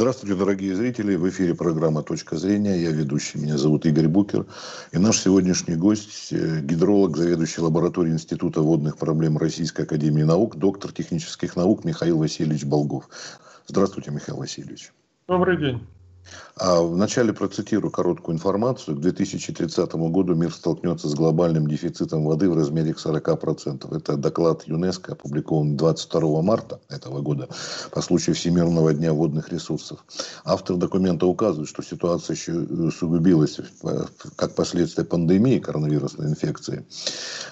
Здравствуйте, дорогие зрители. В эфире программа «Точка зрения». Я ведущий. Меня зовут Игорь Букер. И наш сегодняшний гость гидролог, заведующий лабораторией Института водных проблем Российской Академии Наук, доктор технических наук Михаил Васильевич Болгов. Здравствуйте, Михаил Васильевич. Добрый день. А вначале процитирую короткую информацию. К 2030 году мир столкнется с глобальным дефицитом воды в размере 40%. Это доклад ЮНЕСКО, опубликован 22 марта этого года по случаю Всемирного дня водных ресурсов. Автор документа указывает, что ситуация еще усугубилась как последствие пандемии коронавирусной инфекции.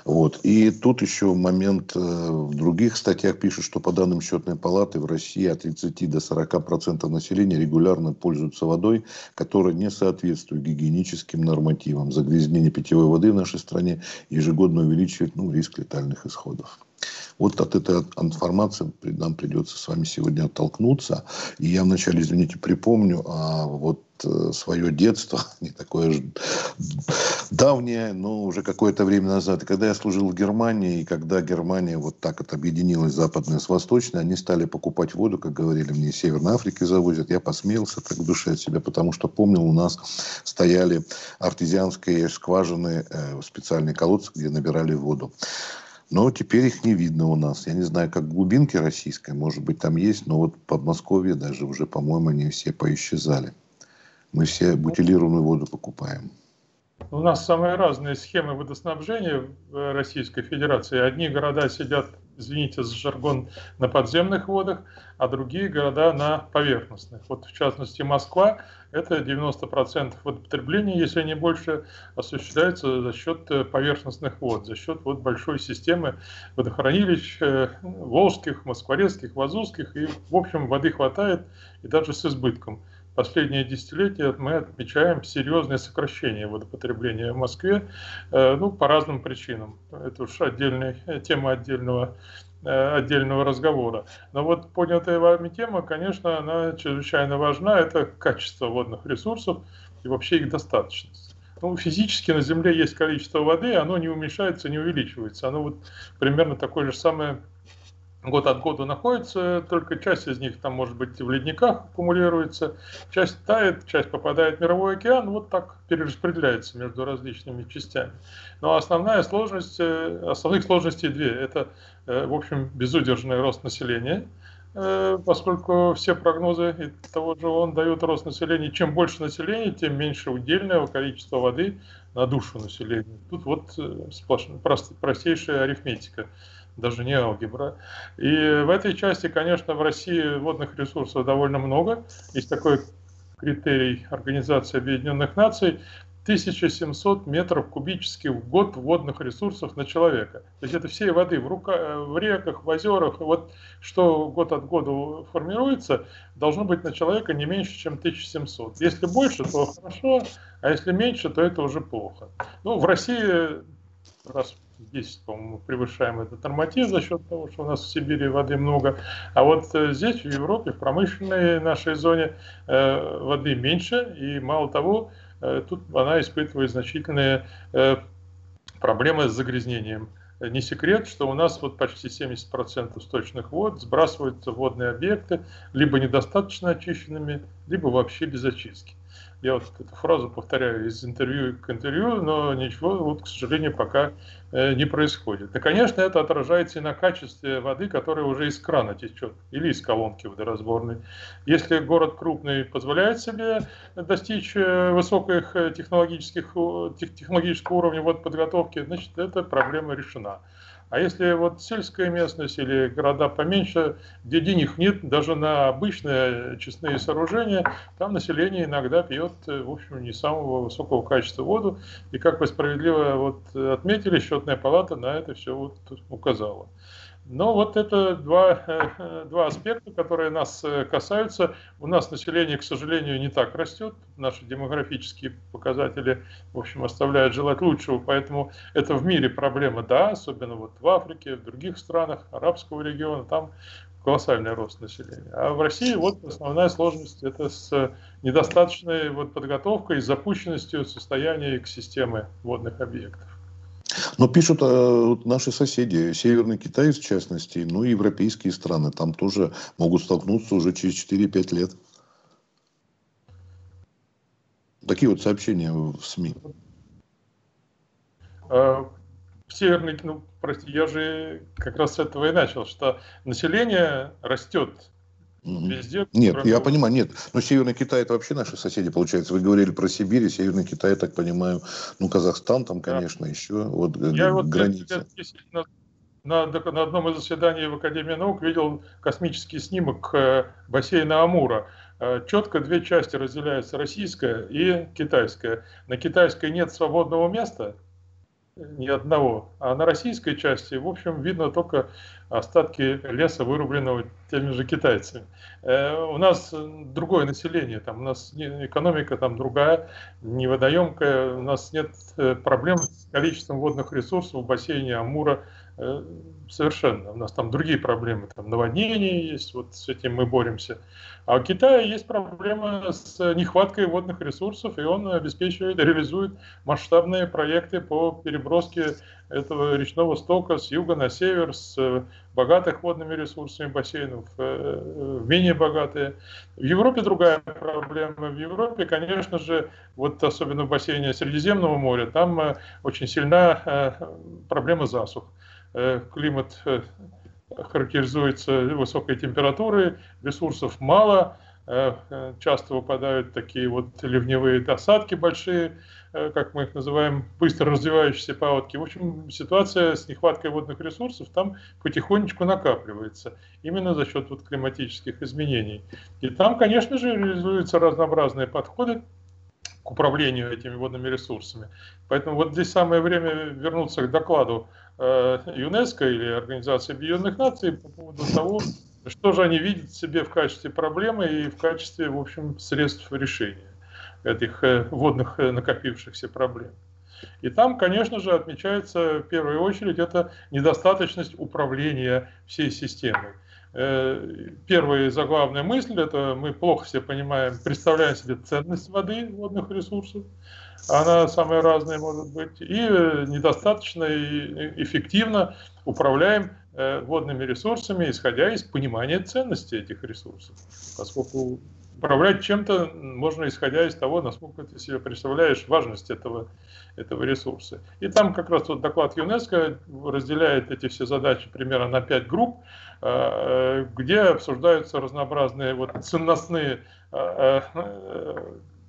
Вот. И тут еще момент э, в других статьях пишут, что по данным счетной палаты в России от 30 до 40% населения регулярно пользуются водой, которая не соответствует гигиеническим нормативам. Загрязнение питьевой воды в нашей стране ежегодно увеличивает ну, риск летальных исходов. Вот от этой информации нам придется с вами сегодня оттолкнуться. И я вначале, извините, припомню, а вот свое детство, не такое же давнее, но уже какое-то время назад. И когда я служил в Германии, и когда Германия вот так вот объединилась западная с восточной, они стали покупать воду, как говорили мне, из Северной Африки завозят. Я посмеялся так в душе от себя, потому что помнил, у нас стояли артезианские скважины, э, специальные колодцы, где набирали воду. Но теперь их не видно у нас. Я не знаю, как глубинки российской, может быть, там есть, но вот в Подмосковье даже уже, по-моему, они все поисчезали. Мы все бутилированную воду покупаем. У нас самые разные схемы водоснабжения в Российской Федерации. Одни города сидят, извините за жаргон, на подземных водах, а другие города на поверхностных. Вот в частности Москва, это 90% водопотребления, если не больше, осуществляется за счет поверхностных вод, за счет вот большой системы водохранилищ э, волжских, москворецких, вазовских. И, в общем, воды хватает и даже с избытком последние десятилетия мы отмечаем серьезное сокращение водопотребления в Москве, э, ну, по разным причинам. Это уж отдельная тема отдельного э, отдельного разговора. Но вот поднятая вами тема, конечно, она чрезвычайно важна. Это качество водных ресурсов и вообще их достаточность. Ну, физически на Земле есть количество воды, оно не уменьшается, не увеличивается. Оно вот примерно такое же самое год от года находится, только часть из них там может быть в ледниках аккумулируется, часть тает, часть попадает в мировой океан, вот так перераспределяется между различными частями. Но основная сложность, э, основных сложностей две. Это, э, в общем, безудержный рост населения, э, поскольку все прогнозы того же он дают рост населения. Чем больше населения, тем меньше удельного количества воды на душу населения. Тут вот сплошная, простейшая арифметика даже не алгебра. И в этой части, конечно, в России водных ресурсов довольно много. Есть такой критерий Организации Объединенных Наций 1700 метров кубических в год водных ресурсов на человека. То есть это всей воды в, рука, в реках, в озерах, вот что год от года формируется, должно быть на человека не меньше, чем 1700. Если больше, то хорошо, а если меньше, то это уже плохо. Ну, в России, раз 10, по-моему, превышаем этот норматив за счет того, что у нас в Сибири воды много. А вот э, здесь, в Европе, в промышленной нашей зоне э, воды меньше. И мало того, э, тут она испытывает значительные проблемы с загрязнением. Не секрет, что у нас вот почти 70% сточных вод сбрасываются в водные объекты либо недостаточно очищенными, либо вообще без очистки. Я вот эту фразу повторяю из интервью к интервью, но ничего, вот, к сожалению, пока э, не происходит. И, конечно, это отражается и на качестве воды, которая уже из крана течет, или из колонки водоразборной. Если город крупный позволяет себе достичь э, высоких э, технологических, технологического уровня водоподготовки, значит, эта проблема решена. А если вот сельская местность или города поменьше, где денег нет даже на обычные честные сооружения, там население иногда пьет, в общем, не самого высокого качества воду. И как вы справедливо вот отметили, счетная палата на это все вот указала. Но вот это два, э, два аспекта, которые нас э, касаются. У нас население, к сожалению, не так растет. Наши демографические показатели, в общем, оставляют желать лучшего. Поэтому это в мире проблема, да, особенно вот в Африке, в других странах арабского региона. Там колоссальный рост населения. А в России вот основная сложность это с недостаточной вот подготовкой, запущенностью состояния экосистемы водных объектов. Но пишут э, наши соседи, Северный Китай в частности, ну и европейские страны, там тоже могут столкнуться уже через 4-5 лет. Такие вот сообщения в СМИ. А, Северный, ну, прости, я же как раз с этого и начал, что население растет Везде, нет, кроме... я понимаю, нет. Но Северный Китай это вообще наши соседи, получается. Вы говорили про Сибирь, и Северный Китай, я так понимаю, ну, Казахстан там, конечно, да. еще вот я граница. Вот на, на, на одном из заседаний в Академии наук видел космический снимок э, бассейна Амура. Э, четко две части разделяются, российская и китайская. На китайской нет свободного места, ни одного. А на российской части, в общем, видно только остатки леса, вырубленного теми же китайцами. Э, у нас другое население, там у нас экономика там другая, не водоемкая, у нас нет э, проблем с количеством водных ресурсов в бассейне Амура, Э, совершенно. У нас там другие проблемы, там наводнения есть, вот с этим мы боремся. А у Китая есть проблема с нехваткой водных ресурсов, и он обеспечивает, реализует масштабные проекты по переброске этого речного стока с юга на север, с э, богатых водными ресурсами бассейнов э, в менее богатые. В Европе другая проблема. В Европе, конечно же, вот особенно в бассейне Средиземного моря, там очень сильна проблема засух. Э, климат э, характеризуется высокой температурой, ресурсов мало, э, часто выпадают такие вот ливневые осадки большие, как мы их называем, быстро развивающиеся паводки. В общем, ситуация с нехваткой водных ресурсов там потихонечку накапливается, именно за счет вот климатических изменений. И там, конечно же, реализуются разнообразные подходы к управлению этими водными ресурсами. Поэтому вот здесь самое время вернуться к докладу Э, ЮНЕСКО или Организации Объединенных Наций по поводу того, что же они видят себе в качестве проблемы и в качестве, в общем, средств решения этих э, водных э, накопившихся проблем. И там, конечно же, отмечается в первую очередь это недостаточность управления всей системой. Первая заглавная мысль, это мы плохо все понимаем, представляем себе ценность воды, водных ресурсов, она самая разная может быть, и э, недостаточно и эффективно управляем э, водными ресурсами, исходя из понимания ценности этих ресурсов. Поскольку управлять чем-то можно исходя из того, насколько ты себе представляешь важность этого, этого ресурса. И там как раз вот доклад ЮНЕСКО разделяет эти все задачи примерно на пять групп, э, где обсуждаются разнообразные вот ценностные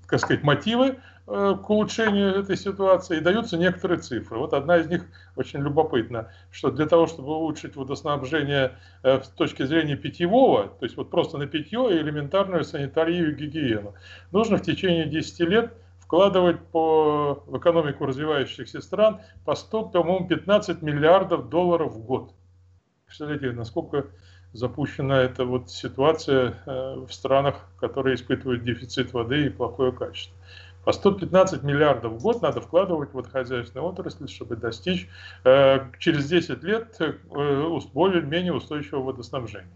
так сказать, мотивы э, к улучшению этой ситуации и даются некоторые цифры. Вот одна из них очень любопытна, что для того, чтобы улучшить водоснабжение э, с точки зрения питьевого, то есть вот просто на питье и элементарную санитарию и гигиену, нужно в течение 10 лет вкладывать по, в экономику развивающихся стран по 100, по-моему, 15 миллиардов долларов в год. Представляете, насколько запущена эта вот ситуация э, в странах, которые испытывают дефицит воды и плохое качество. По 115 миллиардов в год надо вкладывать в водохозяйственную отрасль, чтобы достичь э, через 10 лет э, более-менее устойчивого водоснабжения.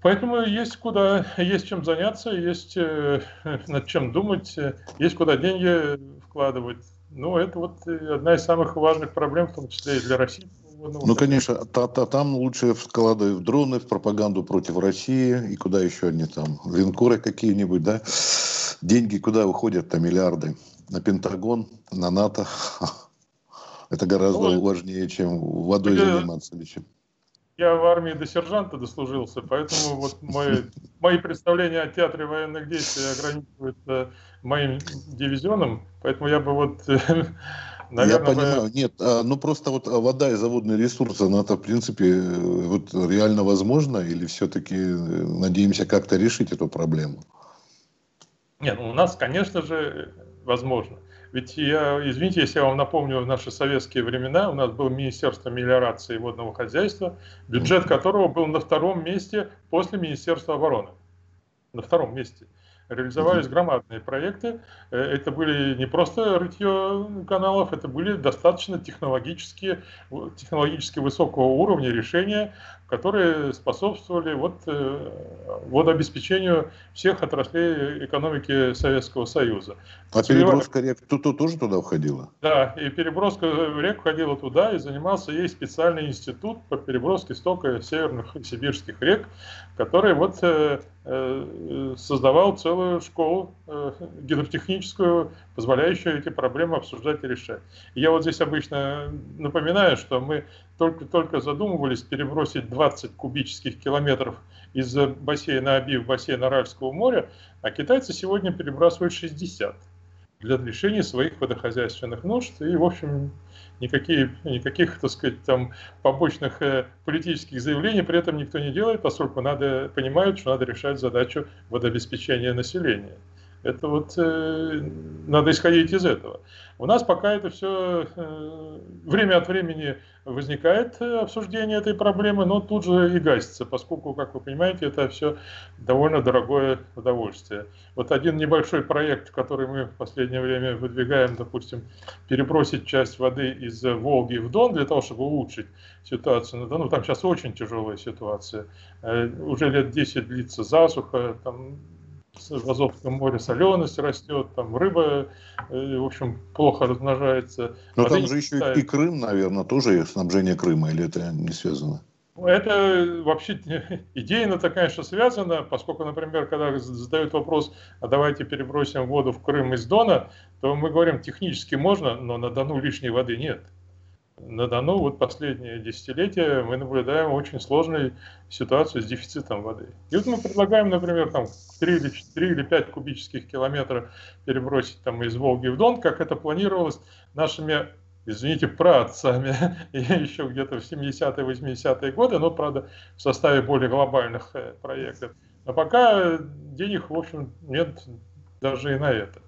Поэтому есть куда, есть чем заняться, есть над чем думать, есть куда деньги вкладывать. Ну, это вот одна из самых важных проблем, в том числе и для России, ну, конечно, та, та, там лучше вкладывать в дроны, в пропаганду против России, и куда еще они там, линкоры какие-нибудь, да? Деньги куда уходят-то, миллиарды? На Пентагон, на НАТО. Это гораздо ну, важнее, чем водой я, заниматься чем. Я в армии до сержанта дослужился, поэтому вот мои, мои представления о театре военных действий ограничиваются моим дивизионом, поэтому я бы вот Наверное, я понимаю, нет, а, ну просто вот вода и заводные ресурсы, она это в принципе вот реально возможно или все-таки э, надеемся как-то решить эту проблему? Нет, ну, у нас, конечно же, возможно. Ведь я, извините, если я вам напомню, в наши советские времена у нас было Министерство мелиорации и водного хозяйства, бюджет которого был на втором месте после Министерства обороны. На втором месте реализовались громадные проекты. Э, это были не просто рытье каналов, это были достаточно технологические, технологически высокого уровня решения, которые способствовали вот, э, водообеспечению всех отраслей экономики Советского Союза. А переброска рек тут тоже туда входила? Да, и переброска рек входила туда, и занимался ей специальный институт по переброске стока северных и сибирских рек, который вот э, э, создавал целую школу гидротехническую, позволяющую эти проблемы обсуждать и решать. Я вот здесь обычно напоминаю, что мы только-только задумывались перебросить 20 кубических километров из бассейна Аби в бассейн Аральского моря, а китайцы сегодня перебрасывают 60 для решения своих водохозяйственных нужд. И, в общем, никакие, никаких, так сказать, там побочных э, политических заявлений при этом никто не делает, поскольку надо, понимают, что надо решать задачу водообеспечения населения. Это вот э, надо исходить из этого. У нас пока это все э, время от времени возникает э, обсуждение этой проблемы, но тут же и гасится, поскольку, как вы понимаете, это все довольно дорогое удовольствие. Вот один небольшой проект, который мы в последнее время выдвигаем, допустим, перебросить часть воды из Волги в Дон для того, чтобы улучшить ситуацию на Дону. Там сейчас очень тяжелая ситуация. Э, уже лет 10 длится засуха, там в Азовском море соленость растет, там рыба, э, в общем, плохо размножается. Но там же еще и Крым, наверное, тоже снабжение Крыма, или это не связано? Это вообще идейно-то, конечно, связано, поскольку, например, когда задают вопрос, а давайте перебросим воду в Крым из Дона, то мы говорим, технически можно, но на Дону лишней воды нет на Дону вот последние десятилетия мы наблюдаем очень сложную ситуацию с дефицитом воды. И вот мы предлагаем, например, там 3 или, 3 или 5 кубических километров перебросить там из Волги в Дон, как это планировалось нашими извините, праотцами еще где-то в 70-е, 80-е годы, но, правда, в составе более глобальных э, проектов. Но пока денег, в общем, нет даже и на это.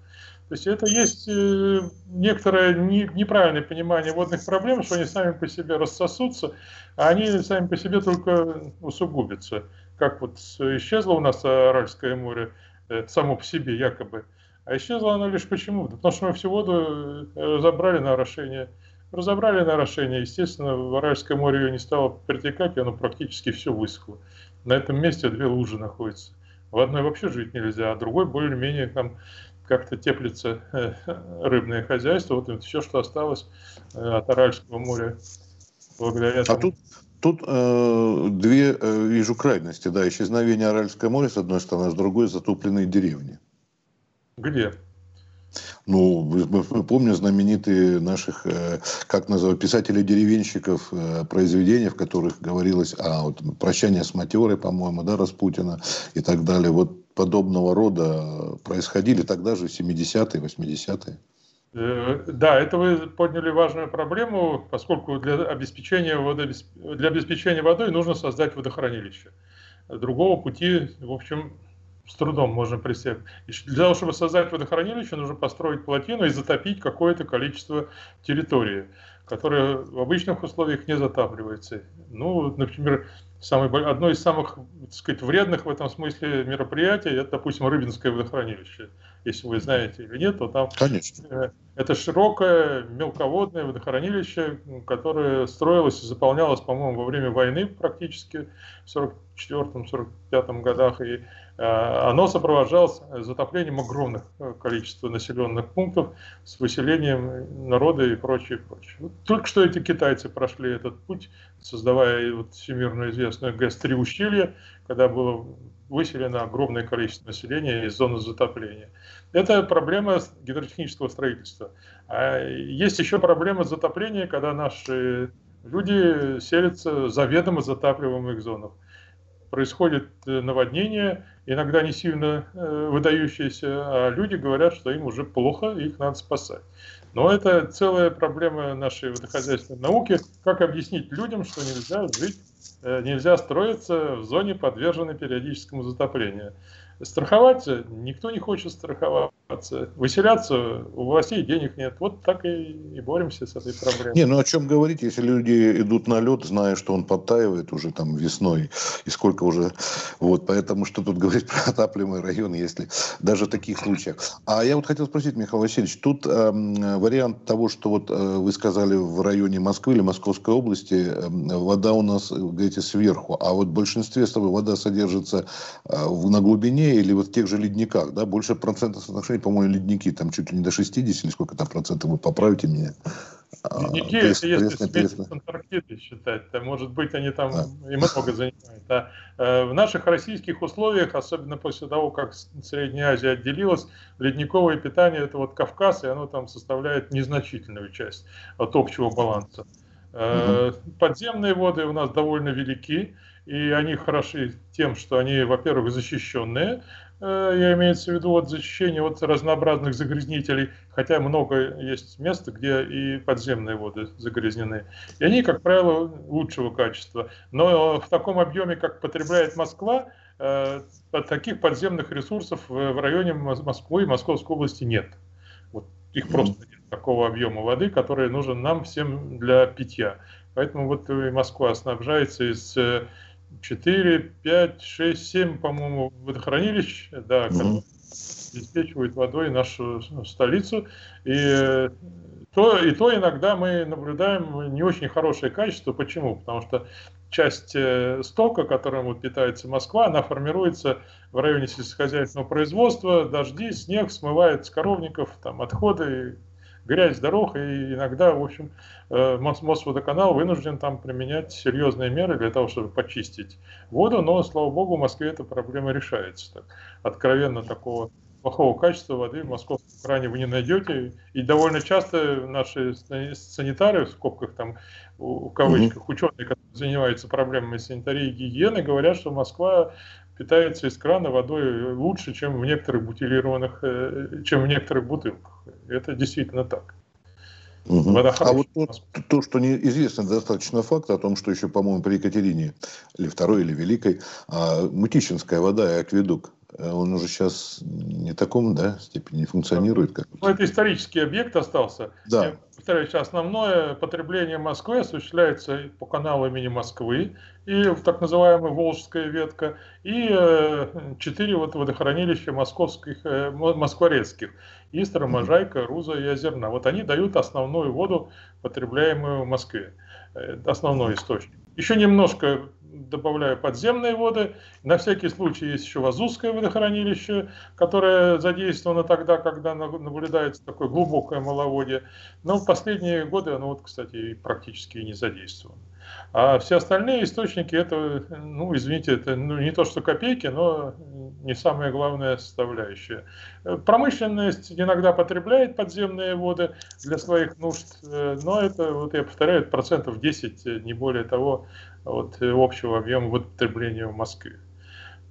То есть это есть э, некоторое неправильное понимание водных проблем, что они сами по себе рассосутся, а они сами по себе только усугубятся. Как вот исчезло у нас Аральское море э, само по себе якобы, а исчезло оно лишь почему? Потому что мы всю воду э, разобрали на орошение. Разобрали на орошение, естественно, в Аральское море ее не стало притекать, и оно практически все высохло. На этом месте две лужи находятся. В одной вообще жить нельзя, а другой более-менее там как-то теплится э, рыбное хозяйство. Вот это все, что осталось э, от Аральского моря благодаря тому. А тут, тут э, две, э, вижу, крайности. Да, исчезновение Аральского моря, с одной стороны, а с другой затопленные деревни. Где? Ну, мы помним знаменитые наших, э, как называют, писателей-деревенщиков э, произведения, в которых говорилось о вот, прощании с матерой, по-моему, да, Распутина и так далее. Вот подобного рода происходили тогда же, 70-е, 80-е. Э, да, это вы подняли важную проблему, поскольку для обеспечения, водообесп... для обеспечения водой нужно создать водохранилище. Другого пути, в общем, с трудом можно представить. Для того, чтобы создать водохранилище, нужно построить плотину и затопить какое-то количество территории, которое в обычных условиях не затапливается. Ну, например, самый, одно из самых так сказать, вредных в этом смысле мероприятий, это, допустим, Рыбинское водохранилище. Если вы знаете или нет, то там Конечно. Э, это широкое мелководное водохранилище, которое строилось и заполнялось, по-моему, во время войны практически в 1944-1945 годах. И оно сопровождалось затоплением огромных э, количества населенных пунктов с выселением народа и прочее, прочее. только что эти китайцы прошли этот путь, создавая вот всемирно известную ГЭС-3 ущелье, когда было выселено огромное количество населения из зоны затопления. Это проблема гидротехнического строительства. А есть еще проблема затопления, когда наши люди селятся заведомо затапливаемых зонах происходит э, наводнение, иногда не сильно э, выдающиеся, а люди говорят, что им уже плохо, их надо спасать. Но это целая проблема нашей водохозяйственной науки. Как объяснить людям, что нельзя жить, э, нельзя строиться в зоне, подверженной периодическому затоплению. Страховаться никто не хочет страховаться. Выселяться у властей денег нет. Вот так и, и боремся с этой проблемой. Не, ну о чем говорить, если люди идут на лед, зная, что он подтаивает уже там весной, и сколько уже... Вот, поэтому что тут говорить про отапливаемый район, если даже в таких случаях. А я вот хотел спросить, Михаил Васильевич, тут э, вариант того, что вот э, вы сказали в районе Москвы или Московской области, э, вода у нас, говорите, сверху, а вот в большинстве своем вода содержится э, на глубине или вот в тех же ледниках, да, больше процентов соотношения, по-моему, ледники, там чуть ли не до 60 или сколько там процентов, вы поправите меня. Ледники, а, это если сметь с Антарктиды считать, то, может быть, они там да. и много занимают. А э, в наших российских условиях, особенно после того, как Средняя Азия отделилась, ледниковое питание – это вот Кавказ, и оно там составляет незначительную часть от общего баланса. Угу. Подземные воды у нас довольно велики, и они хороши тем, что они, во-первых, защищенные, я имею в виду от защищения от разнообразных загрязнителей, хотя много есть мест, где и подземные воды загрязнены. И они, как правило, лучшего качества. Но в таком объеме, как потребляет Москва, э, таких подземных ресурсов в районе Москвы и Московской области нет. Вот их просто нет такого объема воды, который нужен нам всем для питья. Поэтому вот и Москва снабжается из э, 4, 5, 6, 7, по-моему, водохранилищ, да, mm-hmm. обеспечивают водой нашу столицу. И э, то, и то иногда мы наблюдаем не очень хорошее качество. Почему? Потому что часть э, стока, которым вот питается Москва, она формируется в районе сельскохозяйственного производства, дожди, снег смывает с коровников, там, отходы, грязь дорог, и иногда, в общем, э, Мосводоканал вынужден там применять серьезные меры для того, чтобы почистить воду, но, слава богу, в Москве эта проблема решается. Так, откровенно такого плохого качества воды в московском кране вы не найдете. И довольно часто наши санитары, в скобках там, в кавычках, ученые, которые занимаются проблемами санитарии и гигиены, говорят, что Москва питается из крана водой лучше, чем в некоторых бутилированных, э, чем в некоторых бутылках. Это действительно так. Угу. Вода а вот то, то, что неизвестно достаточно факт о том, что еще, по-моему, при Екатерине, или второй, или Великой, а, Мутищинская вода и акведук, э, он уже сейчас не таком да, степени функционирует. Как... Ну, это исторический объект остался. Да повторяю, основное потребление Москвы осуществляется по каналу имени Москвы и так называемая Волжская ветка, и э, четыре вот водохранилища московских, э, москворецких, Истра, Можайка, Руза и Озерна. Вот они дают основную воду, потребляемую в Москве, э, основной источник. Еще немножко добавляю подземные воды. На всякий случай есть еще Вазузское водохранилище, которое задействовано тогда, когда наблюдается такое глубокое маловодье. Но в последние годы оно, вот, кстати, практически не задействовано. А все остальные источники, это, ну, извините, это ну, не то, что копейки, но не самая главная составляющая. Промышленность иногда потребляет подземные воды для своих нужд, э, но это, вот я повторяю, процентов 10, не более того, от общего объема потребления в Москве.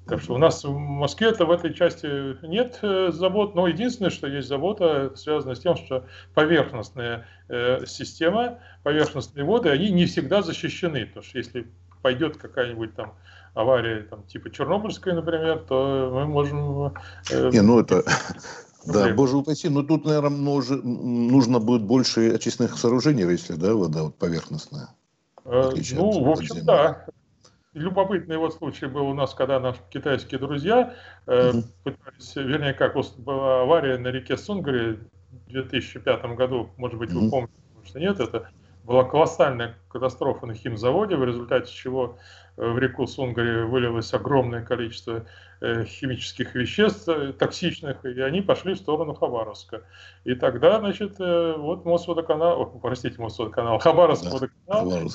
Так что у нас в Москве это в этой части нет э, забот, но единственное, что есть забота, связано с тем, что поверхностная э, система, поверхностные воды, они не всегда защищены, потому что если пойдет какая-нибудь там авария, там, типа Чернобыльская, например, то мы можем... Э, не, ну это... Да, боже упаси, но тут, наверное, нужно будет больше очистных сооружений, если, да, вода вот поверхностная. Э, ну, в общем, да. Любопытный вот случай был у нас, когда наши китайские друзья э, пытались, вернее, как была авария на реке Сунгари в 2005 году, может быть, вы помните, может, нет, это была колоссальная катастрофа на химзаводе, в результате чего э, в реку Сунгари вылилось огромное количество э, химических веществ э, токсичных, и они пошли в сторону Хабаровска. И тогда, значит, вот Мосводоканал, о, простите, Мосводоканал, Хабаровский да, водоканал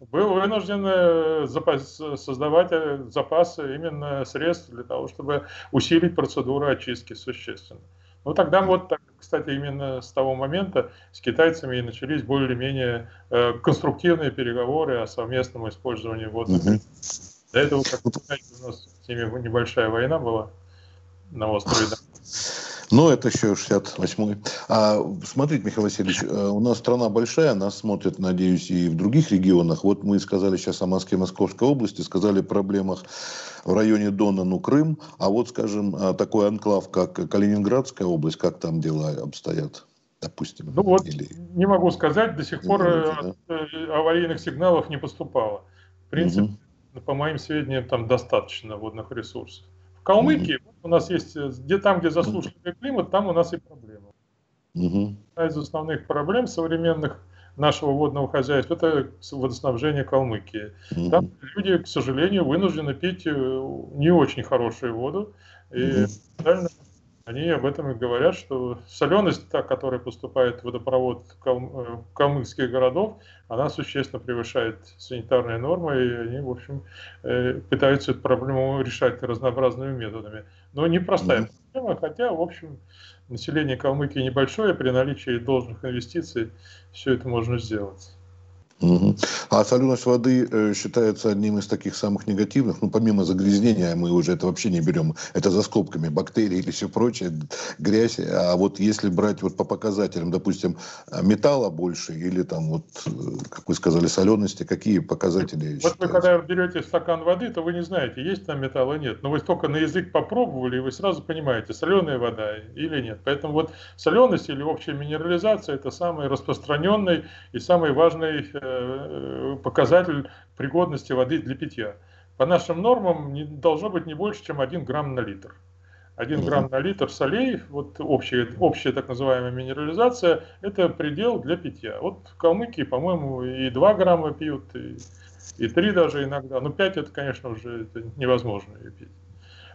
был вынужден запас, создавать запасы именно средств для того, чтобы усилить процедуру очистки существенно. Ну тогда вот, так, кстати, именно с того момента с китайцами и начались более-менее э, конструктивные переговоры о совместном использовании водных. Угу. До этого, как вы знаете, у нас с ними небольшая война была на острове. Ну, это еще 68-й. А, смотрите, Михаил Васильевич, э, у нас страна большая, нас смотрят, надеюсь, и в других регионах. Вот мы сказали сейчас о Москве, Московской области, сказали о проблемах в районе Дона, ну, Крым. А вот, скажем, а, такой анклав, как Калининградская область, как там дела обстоят? допустим. Ну вот, или... не могу сказать, до сих пор знаете, да? Э, аварийных сигналов не поступало. В принципе, угу. по моим сведениям, там достаточно водных ресурсов. В Калмыкии mm-hmm. у нас есть, где там, где засушливый климат, там у нас и проблема. Mm-hmm. Одна из основных проблем современных нашего водного хозяйства, это водоснабжение Калмыкии. Mm-hmm. Там люди, к сожалению, вынуждены пить э, не очень хорошую воду. И mm-hmm. Они об этом и говорят, что соленость, та, которая поступает в водопровод кал- э, калмыцких городов, она существенно превышает санитарные нормы, и они, в общем, э, пытаются эту проблему решать разнообразными методами. Но непростая проблема, хотя, в общем, население Калмыкии небольшое, при наличии должных инвестиций все это можно сделать. Угу. А соленость воды э, считается одним из таких самых негативных, ну, помимо загрязнения, мы уже это вообще не берем, это за скобками, бактерии или все прочее, грязь, а вот если брать вот по показателям, допустим, металла больше или там вот, э, как вы сказали, солености, какие показатели Вот вы когда берете стакан воды, то вы не знаете, есть там металл или нет, но вы только на язык попробовали, и вы сразу понимаете, соленая вода или нет. Поэтому вот соленость или общая минерализация – это самый распространенный и самый важный э, Э, показатель пригодности воды для питья. По нашим нормам не, должно быть не больше, чем 1 грамм на литр. 1 грамм на литр солей, вот общая, общая так называемая минерализация, это предел для питья. Вот в Калмыкии, по-моему, и 2 грамма пьют, и, и 3 даже иногда. Но 5 это, конечно, уже это невозможно пить.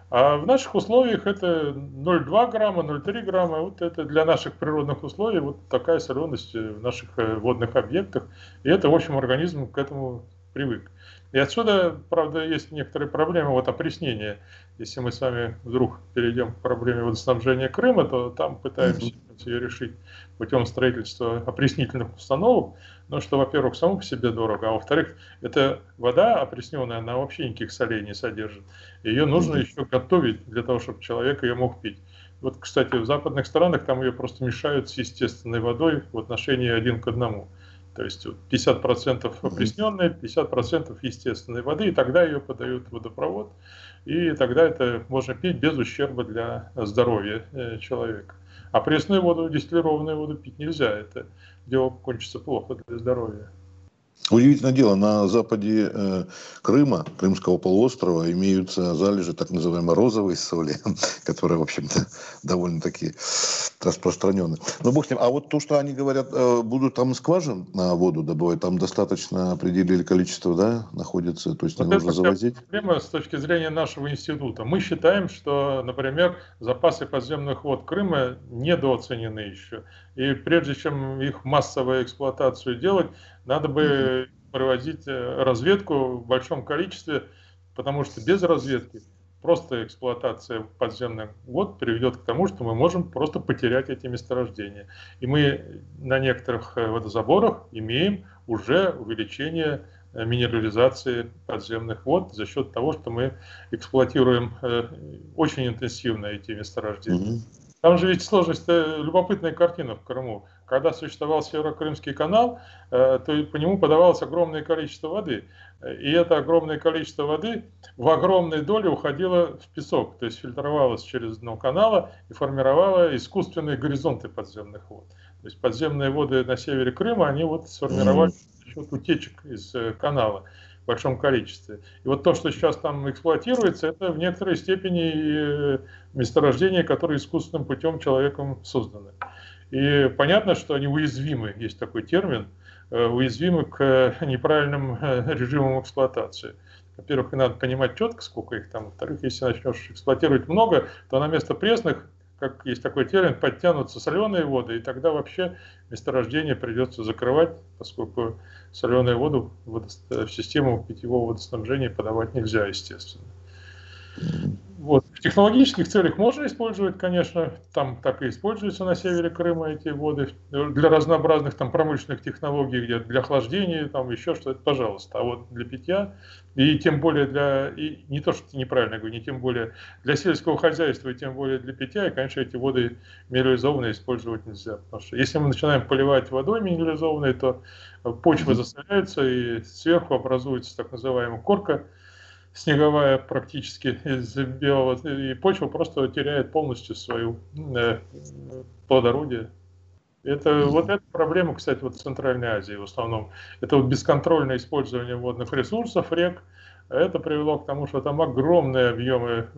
А в наших условиях это 0,2 грамма, 0,3 грамма. Вот это для наших природных условий вот такая соленость в наших э, водных объектах. И это, в общем, организм к этому привык. И отсюда, правда, есть некоторые проблемы вот опреснения. Если мы с вами вдруг перейдем к проблеме водоснабжения Крыма, то там пытаемся ее решить путем строительства опреснительных установок. Но что, во-первых, само по себе дорого, а во-вторых, эта вода опресненная, она вообще никаких солей не содержит. Ее нужно еще готовить для того, чтобы человек ее мог пить. Вот, кстати, в западных странах там ее просто мешают с естественной водой в отношении один к одному. То есть 50% опресненной, 50% естественной воды, и тогда ее подают в водопровод, и тогда это можно пить без ущерба для здоровья э, человека. А пресную воду, дистиллированную воду пить нельзя. Это дело кончится плохо для здоровья. Удивительное дело, на западе э, Крыма, Крымского полуострова, имеются залежи так называемой розовой соли, которая, в общем-то, довольно-таки распространенная. Но бог с ним. А вот то, что они говорят, э, будут там скважин на воду добывать, там достаточно определили количество, да, находится, то есть не вот нужно завозить? Проблема с точки зрения нашего института. Мы считаем, что, например, запасы подземных вод Крыма недооценены еще. И прежде чем их массовую эксплуатацию делать, надо бы проводить э, разведку в большом количестве, потому что без разведки просто эксплуатация подземных вод приведет к тому, что мы можем просто потерять эти месторождения. И мы на некоторых э, водозаборах имеем уже увеличение э, минерализации подземных вод за счет того, что мы эксплуатируем очень интенсивно эти месторождения. Там же ведь сложность, любопытная картина в Крыму. Когда существовал Северо-Крымский канал, э, то по нему подавалось огромное количество воды. И это огромное количество воды в огромной доле уходило в песок, то есть фильтровалось через дно канала и формировало искусственные горизонты подземных вод. То есть подземные воды на севере Крыма, они вот сформировались за счет утечек из э, канала в большом количестве. И вот то, что сейчас там эксплуатируется, это в некоторой степени э, месторождения, которые искусственным путем человеком созданы. И понятно, что они уязвимы, есть такой термин, э, уязвимы к неправильным э, режимам эксплуатации. Во-первых, надо понимать четко, сколько их там. Во-вторых, если начнешь эксплуатировать много, то на место пресных, как есть такой термин, подтянутся соленые воды, и тогда вообще месторождение придется закрывать, поскольку соленую воду в систему питьевого водоснабжения подавать нельзя, естественно. Вот. В технологических целях можно использовать, конечно, там так и используются на севере Крыма эти воды для разнообразных там промышленных технологий, где для охлаждения, там еще что-то, пожалуйста. А вот для питья и тем более для, и не то, что неправильно говорю, не тем более для сельского хозяйства и тем более для питья, и, конечно, эти воды минерализованные использовать нельзя. Потому что если мы начинаем поливать водой минерализованной, то почва засоряется и сверху образуется так называемая корка, снеговая практически из белого, и почва просто теряет полностью свою э, плодородие. Это, mm-hmm. Вот эта проблема, кстати, вот в Центральной Азии в основном. Это вот бесконтрольное использование водных ресурсов, рек, это привело к тому, что там огромные объемы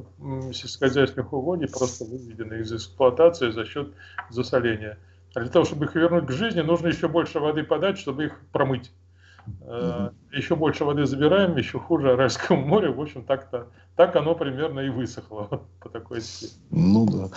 сельскохозяйственных угодий просто выведены из эксплуатации за счет засоления. А для того, чтобы их вернуть к жизни, нужно еще больше воды подать, чтобы их промыть. Угу. Еще больше воды забираем, еще хуже Аральскому морю. В общем, так-то, так оно примерно и высохло по такой схеме. Ну да.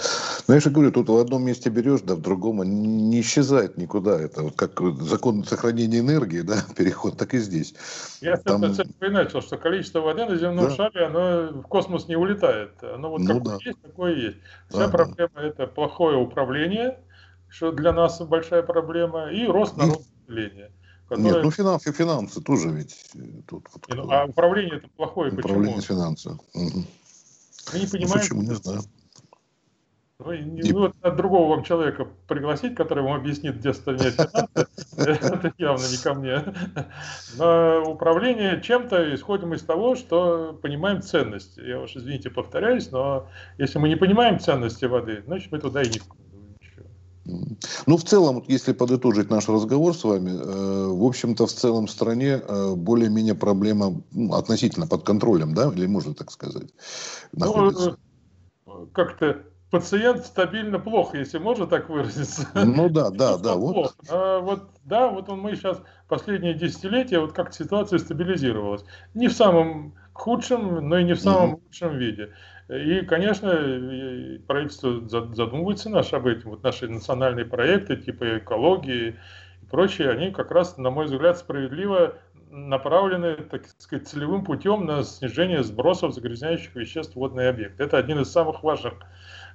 Но я же говорю, тут в одном месте берешь, да в другом не исчезает никуда. Это вот как закон сохранения энергии, да, переход, так и здесь. Я Там... с этого и начал, что количество воды на земном да. шаре, оно в космос не улетает. Оно вот ну, какое да. есть, такое есть. Вся да, проблема да. это плохое управление, что для нас большая проблема, и рост народа населения. Которая... Нет, ну финансы, финансы тоже ведь э, тут. Вот, ну, а управление это плохое, управление почему? финансы. Угу. Мы не понимаем. Ну, почему, не знаю. Ну, и... ну, от другого вам человека пригласить, который вам объяснит, где стоят финансы, это явно не ко мне. Но управление чем-то исходим из того, что понимаем ценность. Я уж, извините, повторяюсь, но если мы не понимаем ценности воды, значит, мы туда и не входим. Ну, в целом, если подытожить наш разговор с вами, э, в общем-то, в целом стране э, более-менее проблема ну, относительно под контролем, да, или можно так сказать, находится? Ну, как-то пациент стабильно плохо, если можно так выразиться. Ну да, да, да. Вот. А вот, да, вот мы сейчас последние десятилетия, вот как ситуация стабилизировалась. Не в самом худшем, но и не в самом угу. лучшем виде. И, конечно, правительство задумывается наш об этом. Вот наши национальные проекты типа экологии и прочие, они как раз, на мой взгляд, справедливо направлены, так сказать, целевым путем на снижение сбросов загрязняющих веществ в водный объект. Это один из самых важных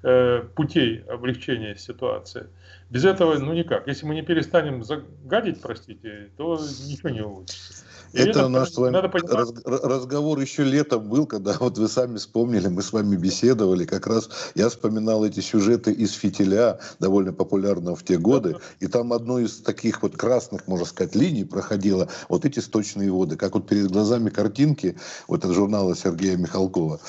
э, путей облегчения ситуации. Без этого, ну никак. Если мы не перестанем загадить, простите, то ничего не улучшится. Это, это наш с вами раз, разговор еще летом был, когда вот вы сами вспомнили, мы с вами беседовали, как раз я вспоминал эти сюжеты из «Фитиля», довольно популярного в те годы, и там одной из таких вот красных, можно сказать, линий проходило вот эти сточные воды, как вот перед глазами картинки вот от журнала Сергея Михалкова.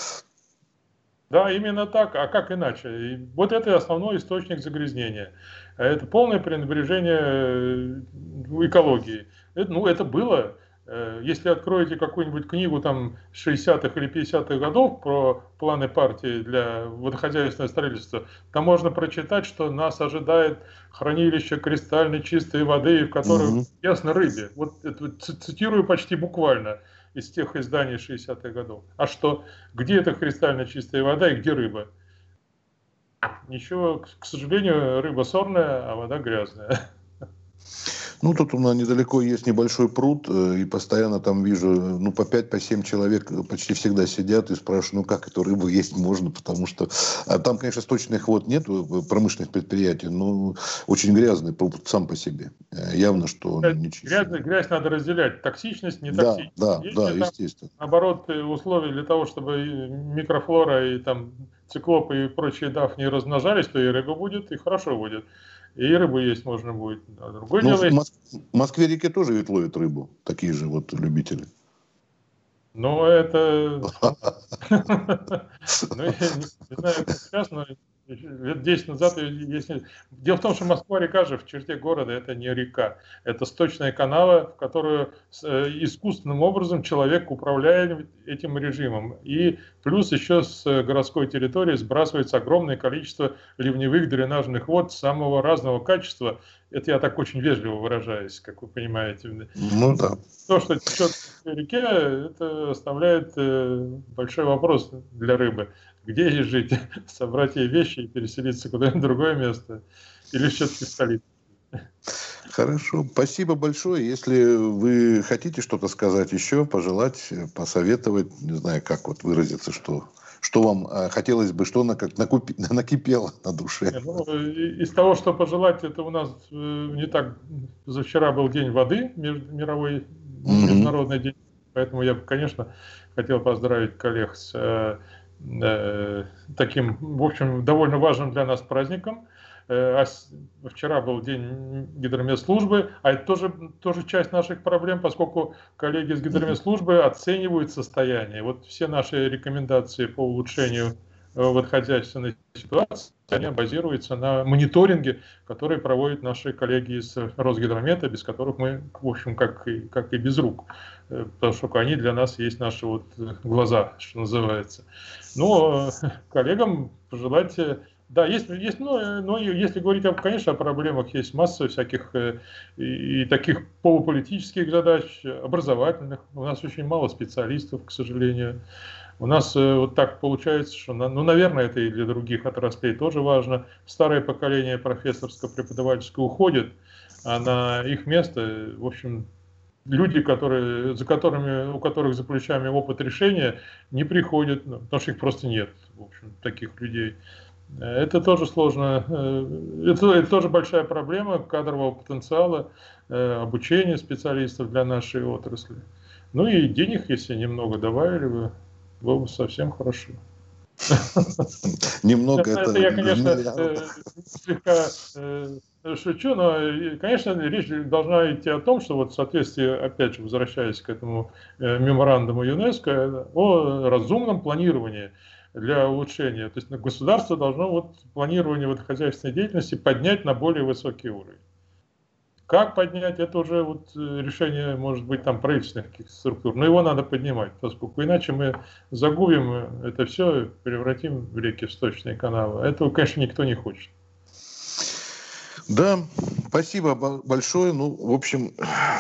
Да, именно так, а как иначе? И вот это основной источник загрязнения. Это полное пренебрежение э, экологии. Это, ну, это было Э, если откроете какую-нибудь книгу там 60-х или 50-х годов про планы партии для водохозяйственного строительства, там можно прочитать, что нас ожидает хранилище кристально чистой воды, в котором угу. ясно рыбе. Вот это цитирую почти буквально из тех изданий 60-х годов. А что, где эта кристально чистая вода и где рыба? Ничего, к сожалению, рыба сорная, а вода грязная. Ну, тут у нас недалеко есть небольшой пруд, э, и постоянно там вижу, ну, по 5-7 по человек почти всегда сидят и спрашивают, ну, как эту рыбу есть можно, потому что... А там, конечно, сточных вод нет промышленных предприятий, но очень грязный пруд сам по себе. Э, явно, что... Грязь, грязь надо разделять. Токсичность, не токсичность. Да, да, да, естественно. Наоборот, э, условия для того, чтобы микрофлора и там циклопы и прочие даф не размножались, то и рыба будет, и хорошо будет и рыбу есть можно будет. А другое ну, дело, в Моск... Москве-реке тоже ведь ловят рыбу, такие же вот любители. Ну, это... Ну, я не знаю, как сейчас, но лет 10 назад, если... дело в том, что Москва-река же в черте города это не река, это сточная канава, в которую э, искусственным образом человек управляет этим режимом. И плюс еще с городской территории сбрасывается огромное количество ливневых дренажных вод самого разного качества. Это я так очень вежливо выражаюсь, как вы понимаете. Ну да. То, что течет в реке, это оставляет э, большой вопрос для рыбы где ей жить, собрать ей вещи и переселиться куда-нибудь в другое место, или все-таки в столицу. Хорошо, спасибо большое. Если вы хотите что-то сказать еще, пожелать, посоветовать, не знаю, как вот выразиться, что, что вам э, хотелось бы, что на, как накупи, накипело на душе. Ну, из того, что пожелать, это у нас э, не так, за вчера был день воды, мировой, международный день, поэтому я, конечно, хотел поздравить коллег с э, Э, таким, в общем, довольно важным для нас праздником. Э, а вчера был день гидромедслужбы, а это тоже, тоже часть наших проблем, поскольку коллеги из гидромедслужбы оценивают состояние. Вот все наши рекомендации по улучшению вот хозяйственной ситуации, они базируются на мониторинге, который проводят наши коллеги из Росгидромета, без которых мы, в общем, как и, как и без рук. Потому что они для нас есть наши вот глаза, что называется. Но коллегам пожелать да, есть, есть но, но если говорить, о, конечно, о проблемах, есть масса всяких э, и, и таких полуполитических задач, образовательных. У нас очень мало специалистов, к сожалению. У нас э, вот так получается, что, ну, наверное, это и для других отраслей тоже важно. Старое поколение профессорско-преподавательское уходит, а на их место, в общем, люди, которые, за которыми, у которых за плечами опыт решения, не приходят, ну, потому что их просто нет, в общем, таких людей. Это тоже сложно, э, это, это тоже большая проблема кадрового потенциала, э, обучения специалистов для нашей отрасли. Ну и денег, если немного добавили бы, было бы совсем хорошо. Немного это... Это я, конечно, э, слегка шучу, но, конечно, речь должна идти о том, что вот в соответствии, опять же, возвращаясь к этому меморандуму ЮНЕСКО, о разумном планировании для улучшения. То есть государство должно вот планирование вот хозяйственной деятельности поднять на более высокий уровень. Как поднять, это уже вот э, решение, может быть, там правительственных каких-то структур. Но его надо поднимать, поскольку иначе мы загубим это все, превратим в реки в сточные каналы. Этого, конечно, никто не хочет. Да, спасибо большое. Ну, в общем,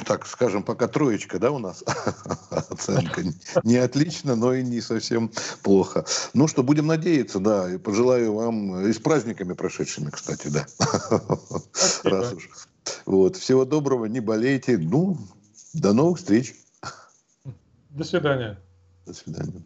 так скажем, пока троечка, да, у нас оценка. Не отлично, но и не совсем плохо. Ну что, будем надеяться, да, и пожелаю вам и с праздниками прошедшими, кстати, да. Раз уж. Вот, всего доброго, не болейте. Ну, до новых встреч. До свидания. До свидания.